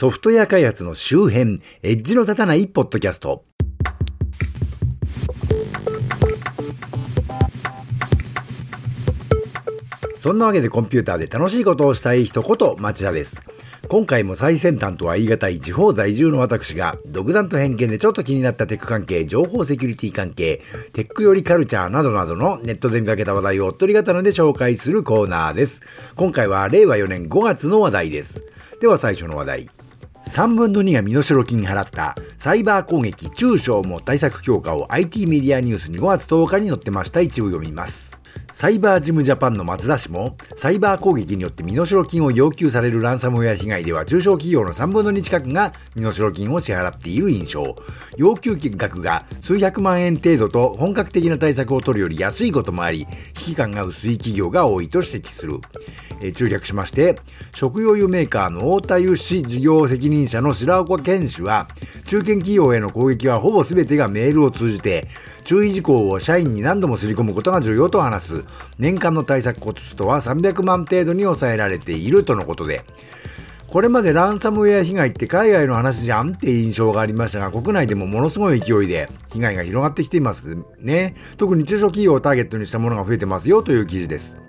ソフトウェア開発の周辺、エッジの立たないポッドキャスト。そんなわけでコンピューターで楽しいことをしたい人こと町田です。今回も最先端とは言い難い地方在住の私が、独断と偏見でちょっと気になったテック関係、情報セキュリティ関係、テックよりカルチャーなどなどのネットで見かけた話題をおっとり刀で紹介するコーナーです。今回は令和4年5月の話題です。では最初の話題。3分の2が身代金払ったサイバー攻撃中小も対策強化を IT メディアニュースに5月10日に載ってました。一部読みます。サイバージムジャパンの松田氏も、サイバー攻撃によって身代金を要求されるランサムウェア被害では、中小企業の3分の2近くが身代金を支払っている印象。要求額が数百万円程度と本格的な対策を取るより安いこともあり、危機感が薄い企業が多いと指摘する。え中略しまして、食用油メーカーの太田油市事業責任者の白岡健氏は、中堅企業への攻撃はほぼ全てがメールを通じて、注意事項を社員に何度もすり込むことが重要と話す。年間の対策コストは300万程度に抑えられているとのことで、これまでランサムウェア被害って海外の話じゃんって印象がありましたが、国内でもものすごい勢いで被害が広がってきていますね。特に中小企業をターゲットにしたものが増えてますよという記事です。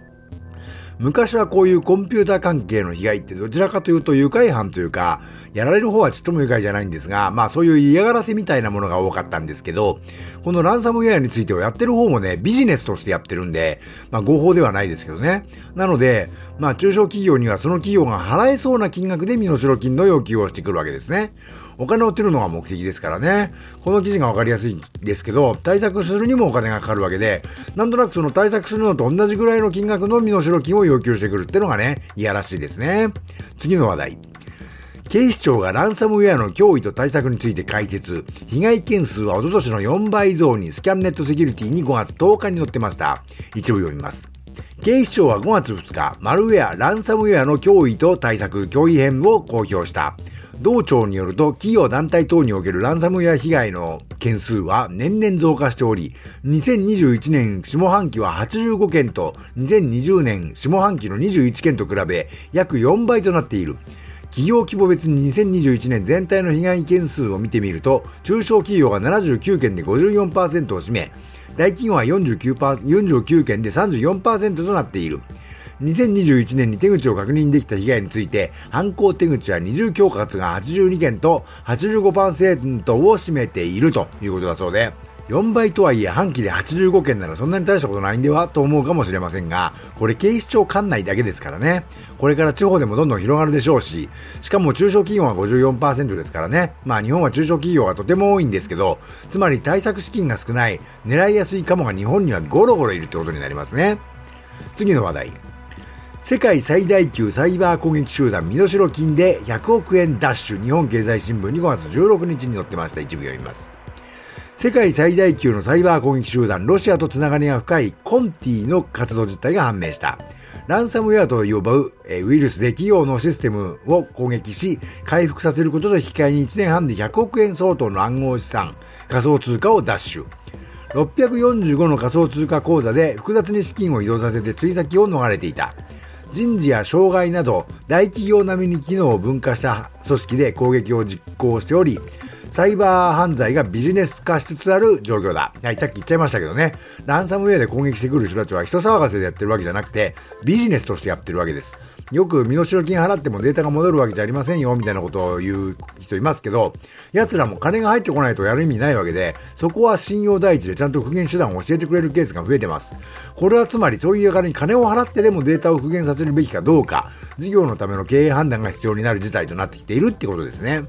昔はこういうコンピューター関係の被害ってどちらかというと愉快犯というか、やられる方はちっとも愉快じゃないんですが、まあそういう嫌がらせみたいなものが多かったんですけど、このランサムウェアについてはやってる方もね、ビジネスとしてやってるんで、まあ合法ではないですけどね。なので、まあ中小企業にはその企業が払えそうな金額で身代金の要求をしてくるわけですね。お金を売ってるのが目的ですからね。この記事がわかりやすいんですけど、対策するにもお金がかかるわけで、なんとなくその対策するのと同じぐらいの金額の身代金を要求してくるってのがね、いやらしいですね。次の話題。警視庁がランサムウェアの脅威と対策について解説。被害件数はおととしの4倍増にスキャンネットセキュリティに5月10日に載ってました。一部読みます。警視庁は5月2日、マルウェア、ランサムウェアの脅威と対策、脅威編を公表した。同庁によると、企業団体等におけるランサムウェア被害の件数は年々増加しており、2021年下半期は85件と、2020年下半期の21件と比べ、約4倍となっている。企業規模別に2021年全体の被害件数を見てみると、中小企業が79件で54%を占め、大企業は49 49件で34%となっている。2021年に手口を確認できた被害について、犯行手口は二重恐喝が82件と85%を占めているということだそうで、4倍とはいえ半期で85件ならそんなに大したことないんではと思うかもしれませんが、これ警視庁管内だけですからね。これから地方でもどんどん広がるでしょうし、しかも中小企業は54%ですからね。まあ日本は中小企業がとても多いんですけど、つまり対策資金が少ない、狙いやすいカモが日本にはゴロゴロいるってことになりますね。次の話題。世界最大級サイバー攻撃集団身代金で100億円ダッシュ日本経済新聞に5月16日に載ってました一部読みます世界最大級のサイバー攻撃集団ロシアとつながりが深いコンティの活動実態が判明したランサムウェアと呼ぶウイルスで企業のシステムを攻撃し、回復させることで引き換えに1年半で100億円相当の暗号資産、仮想通貨をダッシュ。645の仮想通貨口座で複雑に資金を移動させて追先を逃れていた。人事や障害など大企業並みに機能を分化した組織で攻撃を実行しており、サイバー犯罪がビジネス化しつつある状況だ。はい、さっき言っちゃいましたけどね。ランサムウェアで攻撃してくる人たちは人騒がせでやってるわけじゃなくて、ビジネスとしてやってるわけです。よく身代金払ってもデータが戻るわけじゃありませんよ、みたいなことを言う人いますけど、奴らも金が入ってこないとやる意味ないわけで、そこは信用第一でちゃんと復元手段を教えてくれるケースが増えてます。これはつまりそういう金に金を払ってでもデータを復元させるべきかどうか、事業のための経営判断が必要になる事態となってきているってことですね。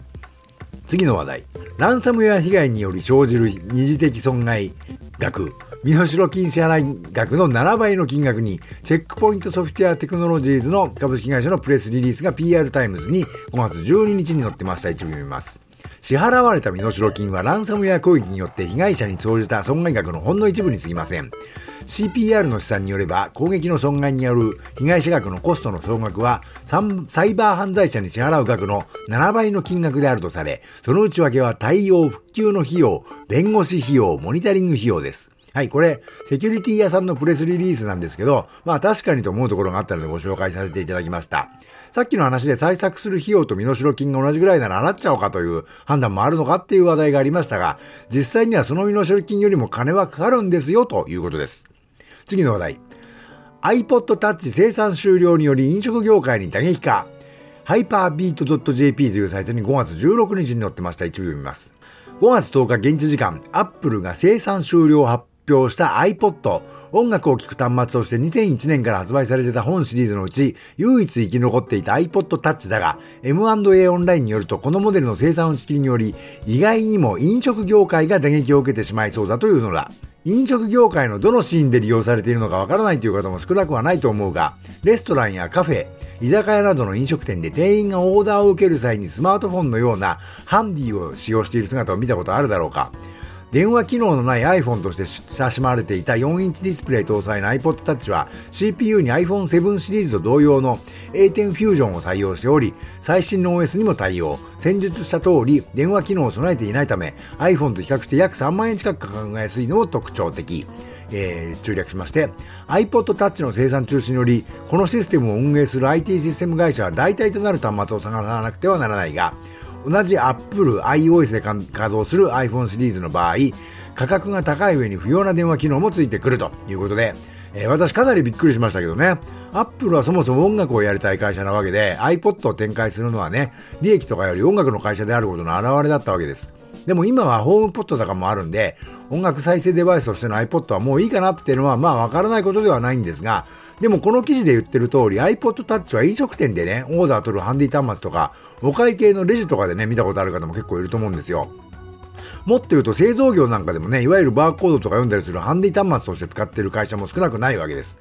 次の話題。ランサムウェア被害により生じる二次的損害額。身代金支払い額の7倍の金額に、チェックポイントソフトウェアテクノロジーズの株式会社のプレスリリースが PR タイムズに5月12日に載ってました。一部読みます。支払われた身代金はランサムウェア攻撃によって被害者に生じた損害額のほんの一部に過ぎません。CPR の試算によれば、攻撃の損害による被害者側のコストの総額は、サイバー犯罪者に支払う額の7倍の金額であるとされ、その内訳は対応、復旧の費用、弁護士費用、モニタリング費用です。はい、これ、セキュリティ屋さんのプレスリリースなんですけど、まあ確かにと思うところがあったのでご紹介させていただきました。さっきの話で対策する費用と身代金が同じぐらいなら払っちゃおうかという判断もあるのかっていう話題がありましたが、実際にはその身代金よりも金はかかるんですよということです。次の話題。iPod Touch 生産終了により飲食業界に打撃か。ハイパービート .jp というサイトに5月16日に載ってました。一部読みます。5月10日現地時間、Apple が生産終了を発表した iPod、音楽を聴く端末として2001年から発売されてた本シリーズのうち、唯一生き残っていた iPod Touch だが、M&A オンラインによると、このモデルの生産打ち切りにより、意外にも飲食業界が打撃を受けてしまいそうだというのだ。飲食業界のどのシーンで利用されているのかわからないという方も少なくはないと思うが、レストランやカフェ、居酒屋などの飲食店で店員がオーダーを受ける際にスマートフォンのようなハンディを使用している姿を見たことあるだろうか。電話機能のない iPhone として親しまれていた4インチディスプレイ搭載の iPod Touch は CPU に iPhone7 シリーズと同様の A10 フュージョンを採用しており最新の OS にも対応。先述した通り電話機能を備えていないため iPhone と比較して約3万円近く考えやすいのも特徴的。えー、中略しまして iPod Touch の生産中止によりこのシステムを運営する IT システム会社は代替となる端末を探さなくてはならないが同じ Apple iOS で稼働する iPhone シリーズの場合、価格が高い上に不要な電話機能もついてくるということで、えー、私かなりびっくりしましたけどね。Apple はそもそも音楽をやりたい会社なわけで、iPod を展開するのはね、利益とかより音楽の会社であることの表れだったわけです。でも今はホームポットとかもあるんで、音楽再生デバイスとしての iPod はもういいかなっていうのはまあわからないことではないんですが、でもこの記事で言ってる通り iPod Touch は飲食店でね、オーダー取るハンディ端末とか、お会計のレジとかでね、見たことある方も結構いると思うんですよ。もっと言うと製造業なんかでもね、いわゆるバーコードとか読んだりするハンディ端末として使ってる会社も少なくないわけです。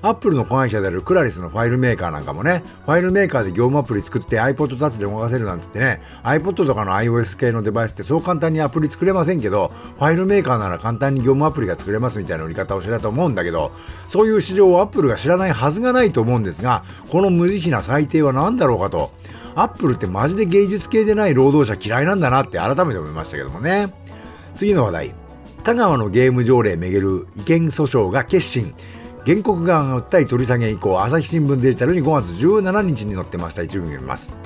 アップルの子会社であるクラリスのファイルメーカーなんかもね、ファイルメーカーで業務アプリ作って iPod Touch で動かせるなんつってね、iPod とかの iOS 系のデバイスってそう簡単にアプリ作れませんけど、ファイルメーカーなら簡単に業務アプリが作れますみたいな売り方をしてたと思うんだけど、そういう市場をアップルが知らないはずがないと思うんですが、この無慈悲な裁定は何だろうかと。アップルってマジで芸術系でない労働者嫌いなんだなって改めて思いましたけどもね。次の話題。香川のゲーム条例めぐる違憲訴訟が決心。原告側が訴え取り下げ以降、朝日新聞デジタルに5月17日に載ってました。一部読みます。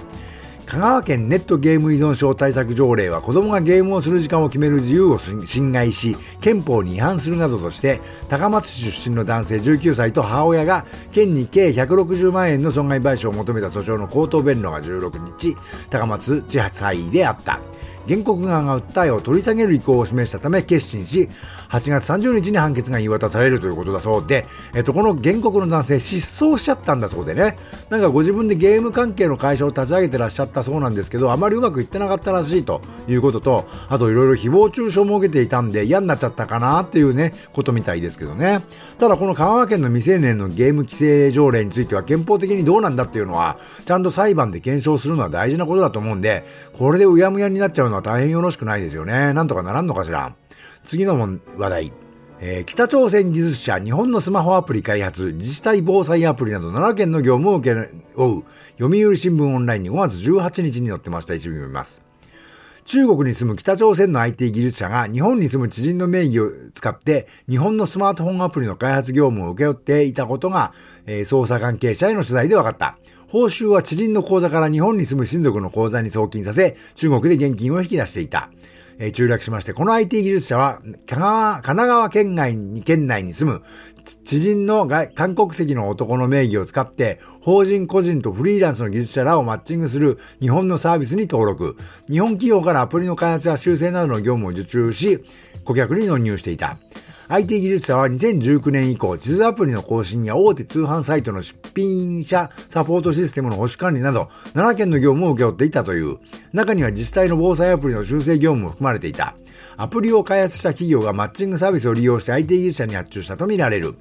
香川県ネットゲーム依存症対策条例は子供がゲームをする時間を決める自由を侵害し、憲法に違反するなどとして、高松市出身の男性19歳と母親が県に計160万円の損害賠償を求めた訴訟の口頭弁論が16日、高松地裁であった。原告側が訴えを取り下げる意向を示したため決心し、8月30日に判決が言い渡されるということだそうで、えっと、この原告の男性失踪しちゃったんだそうでね、なんかご自分でゲーム関係の会社を立ち上げてらっしゃったそうなんですけど、あまりうまくいってなかったらしいということと、あといろいろ誹謗中傷も受けていたんで嫌になっちゃったかなっていうね、ことみたいですけどね。ただこの香川県の未成年のゲーム規制条例については憲法的にどうなんだっていうのは、ちゃんと裁判で検証するのは大事なことだと思うんで、これでうやむやになっちゃうのは大変よろしくないですよね。なんとかならんのかしら。次の話題。えー、北朝鮮技術者、日本のスマホアプリ開発、自治体防災アプリなど7件の業務を請け負う、読売新聞オンラインに5月18日に載ってました。一部読みます。中国に住む北朝鮮の IT 技術者が日本に住む知人の名義を使って日本のスマートフォンアプリの開発業務を請け負っていたことが、えー、捜査関係者への取材で分かった。報酬は知人の口座から日本に住む親族の口座に送金させ、中国で現金を引き出していた。えー、中略しまして、この IT 技術者は、神奈川県外に、県内に住む知人の韓国籍の男の名義を使って、法人個人とフリーランスの技術者らをマッチングする日本のサービスに登録。日本企業からアプリの開発や修正などの業務を受注し、顧客に納入していた。IT 技術者は2019年以降、地図アプリの更新や大手通販サイトの出品者サポートシステムの保守管理など、7件の業務を請け負っていたという。中には自治体の防災アプリの修正業務も含まれていた。アプリを開発した企業がマッチングサービスを利用して IT 技術者に発注したとみられる。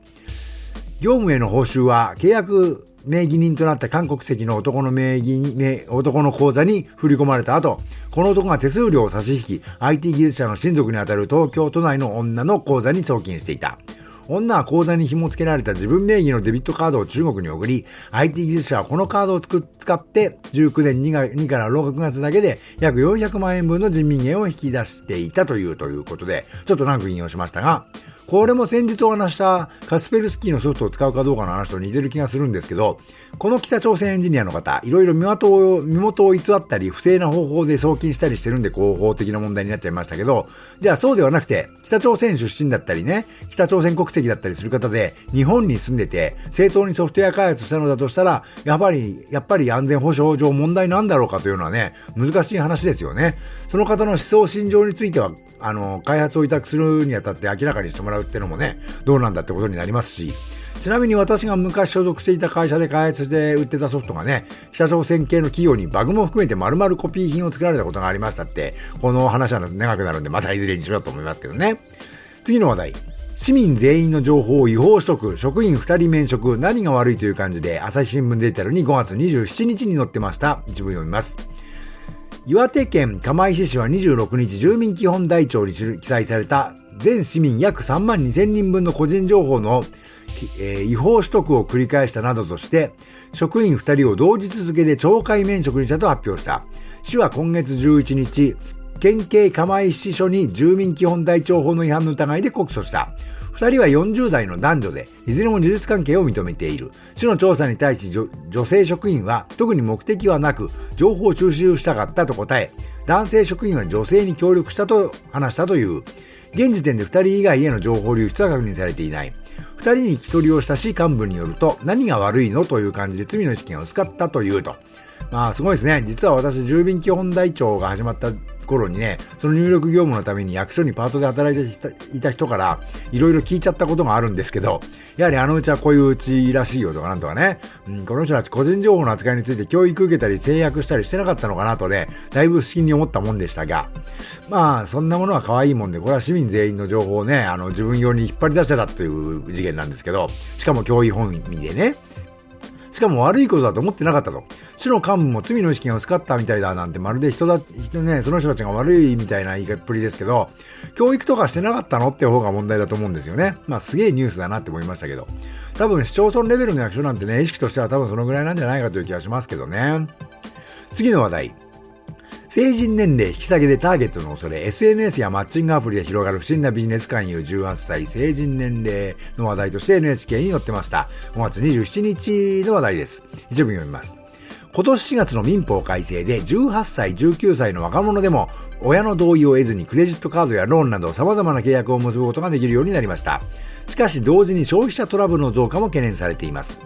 業務への報酬は契約名義人となった韓国籍の男の名義に、男の口座に振り込まれた後、この男が手数料を差し引き、IT 技術者の親族にあたる東京都内の女の口座に送金していた。女は口座に紐付けられた自分名義のデビットカードを中国に送り、IT 技術者はこのカードを使って19年 2, 2から6月だけで約400万円分の人民元を引き出していたというということで、ちょっと長く引用しましたが、これも先日お話したカスペルスキーのソフトを使うかどうかの話と似てる気がするんですけど、この北朝鮮エンジニアの方、いろいろ身元を身元を偽ったり、不正な方法で送金したりしてるんで、合法的な問題になっちゃいましたけど、じゃあそうではなくて、北朝鮮出身だったりね、北朝鮮国籍だったりする方で、日本に住んでて、正当にソフトウェア開発したのだとしたら、やっぱり、やっぱり安全保障上問題なんだろうかというのはね、難しい話ですよね。その方の思想心情については、あの、開発を委託するにあたって明らかにしてもらうっていうのもね、どうなんだってことになりますし、ちなみに私が昔所属していた会社で開発して売ってたソフトがね、北朝鮮系の企業にバグも含めて丸々コピー品を作られたことがありましたって、この話は長くなるんでまたいずれにしようと思いますけどね。次の話題。市民全員の情報を違法取得、職員2人免職、何が悪いという感じで、朝日新聞デジタルに5月27日に載ってました。一部読みます。岩手県釜石市は26日住民基本台帳に記載された全市民約3万2000人分の個人情報の、え、違法取得を繰り返したなどとして、職員2人を同日付で懲戒免職にしたと発表した。市は今月11日、県警釜石署に住民基本台帳法の違反の疑いで告訴した。二人は40代の男女で、いずれも事実関係を認めている。市の調査に対し女性職員は特に目的はなく、情報を収集したかったと答え、男性職員は女性に協力したと話したという。現時点で二人以外への情報流出は確認されていない。二人に聞き取りをした市幹部によると、何が悪いのという感じで罪の意識が薄かったというと。まあ、すごいですね。実は私、住民基本台帳が始まった頃にね、その入力業務のために役所にパートで働いていた人から、いろいろ聞いちゃったことがあるんですけど、やはりあのうちはこういううちらしいよとかなんとかね、うん、この人たち個人情報の扱いについて教育受けたり制約したりしてなかったのかなとね、だいぶ不思議に思ったもんでしたが、まあ、そんなものは可愛いもんで、これは市民全員の情報をね、あの、自分用に引っ張り出してたという事件なんですけど、しかも教員本位でね、しかも悪いことだと思ってなかったと。市の幹部も罪の意識が薄かったみたいだなんてまるで人だ、人ね、その人たちが悪いみたいな言いっぷりですけど、教育とかしてなかったのって方が問題だと思うんですよね。まあすげえニュースだなって思いましたけど。多分市町村レベルの役所なんてね、意識としては多分そのぐらいなんじゃないかという気がしますけどね。次の話題。成人年齢引き下げでターゲットの恐れ、SNS やマッチングアプリで広がる不審なビジネス勧誘18歳成人年齢の話題として NHK に載ってました。5月27日の話題です。一部読みます。今年4月の民法改正で18歳、19歳の若者でも親の同意を得ずにクレジットカードやローンなど様々な契約を結ぶことができるようになりました。しかし同時に消費者トラブルの増加も懸念されています。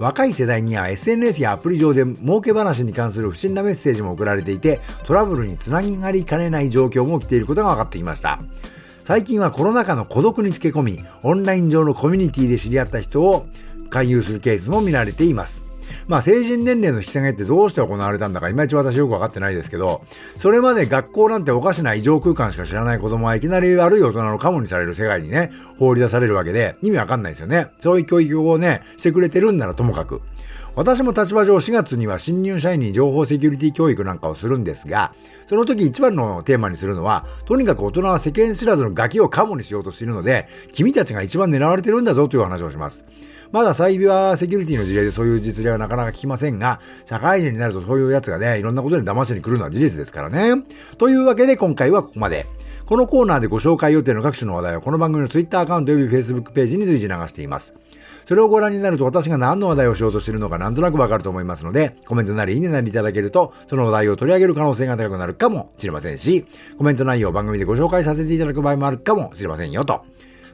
若い世代には SNS やアプリ上で儲け話に関する不審なメッセージも送られていて、トラブルにつながりかねない状況も起きていることが分かってきました。最近はコロナ禍の孤独につけ込み、オンライン上のコミュニティで知り合った人を勧誘するケースも見られています。まあ成人年齢の引き下げってどうして行われたんだかいまいち私よくわかってないですけど、それまで学校なんておかしな異常空間しか知らない子供はいきなり悪い大人のカモにされる世界にね、放り出されるわけで意味わかんないですよね。そういう教育をね、してくれてるんならともかく。私も立場上4月には新入社員に情報セキュリティ教育なんかをするんですが、その時一番のテーマにするのは、とにかく大人は世間知らずのガキをカモにしようとしているので、君たちが一番狙われてるんだぞという話をします。まだサイバーセキュリティの事例でそういう実例はなかなか聞きませんが、社会人になるとそういうやつがね、いろんなことで騙しに来るのは事実ですからね。というわけで今回はここまで。このコーナーでご紹介予定の各種の話題はこの番組の Twitter アカウント及び Facebook ページに随時流しています。それをご覧になると私が何の話題をしようとしているのかなんとなくわかると思いますので、コメントなりいいねなりいただけると、その話題を取り上げる可能性が高くなるかもしれませんし、コメント内容を番組でご紹介させていただく場合もあるかもしれませんよと。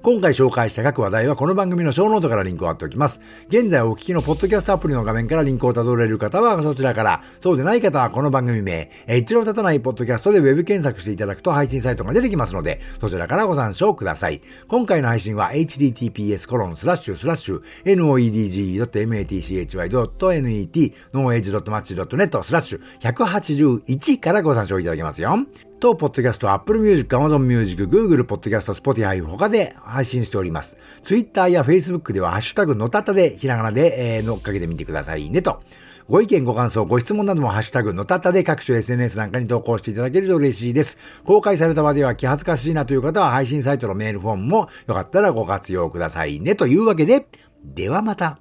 今回紹介した各話題はこの番組のショーノートからリンクを貼っておきます。現在お聞きのポッドキャストアプリの画面からリンクを辿れる方はそちらから、そうでない方はこの番組名、一度立たないポッドキャストでウェブ検索していただくと配信サイトが出てきますので、そちらからご参照ください。今回の配信は https コロンスラッシュスラッシュ noedg.matchy.net ノーエイジ .match.net スラッシュ181からご参照いただけますよ。当ポッドキャスト、Apple Music、Amazon Music、Google Podcast、Spotify 他で配信しております。Twitter や Facebook ではハッシュタグのたたで、ひらがなで、えー、乗っかけてみてくださいねと。ご意見、ご感想、ご質問などもハッシュタグのたたで各種 SNS なんかに投稿していただけると嬉しいです。公開された場では気恥ずかしいなという方は配信サイトのメールフォームもよかったらご活用くださいね。というわけで、ではまた。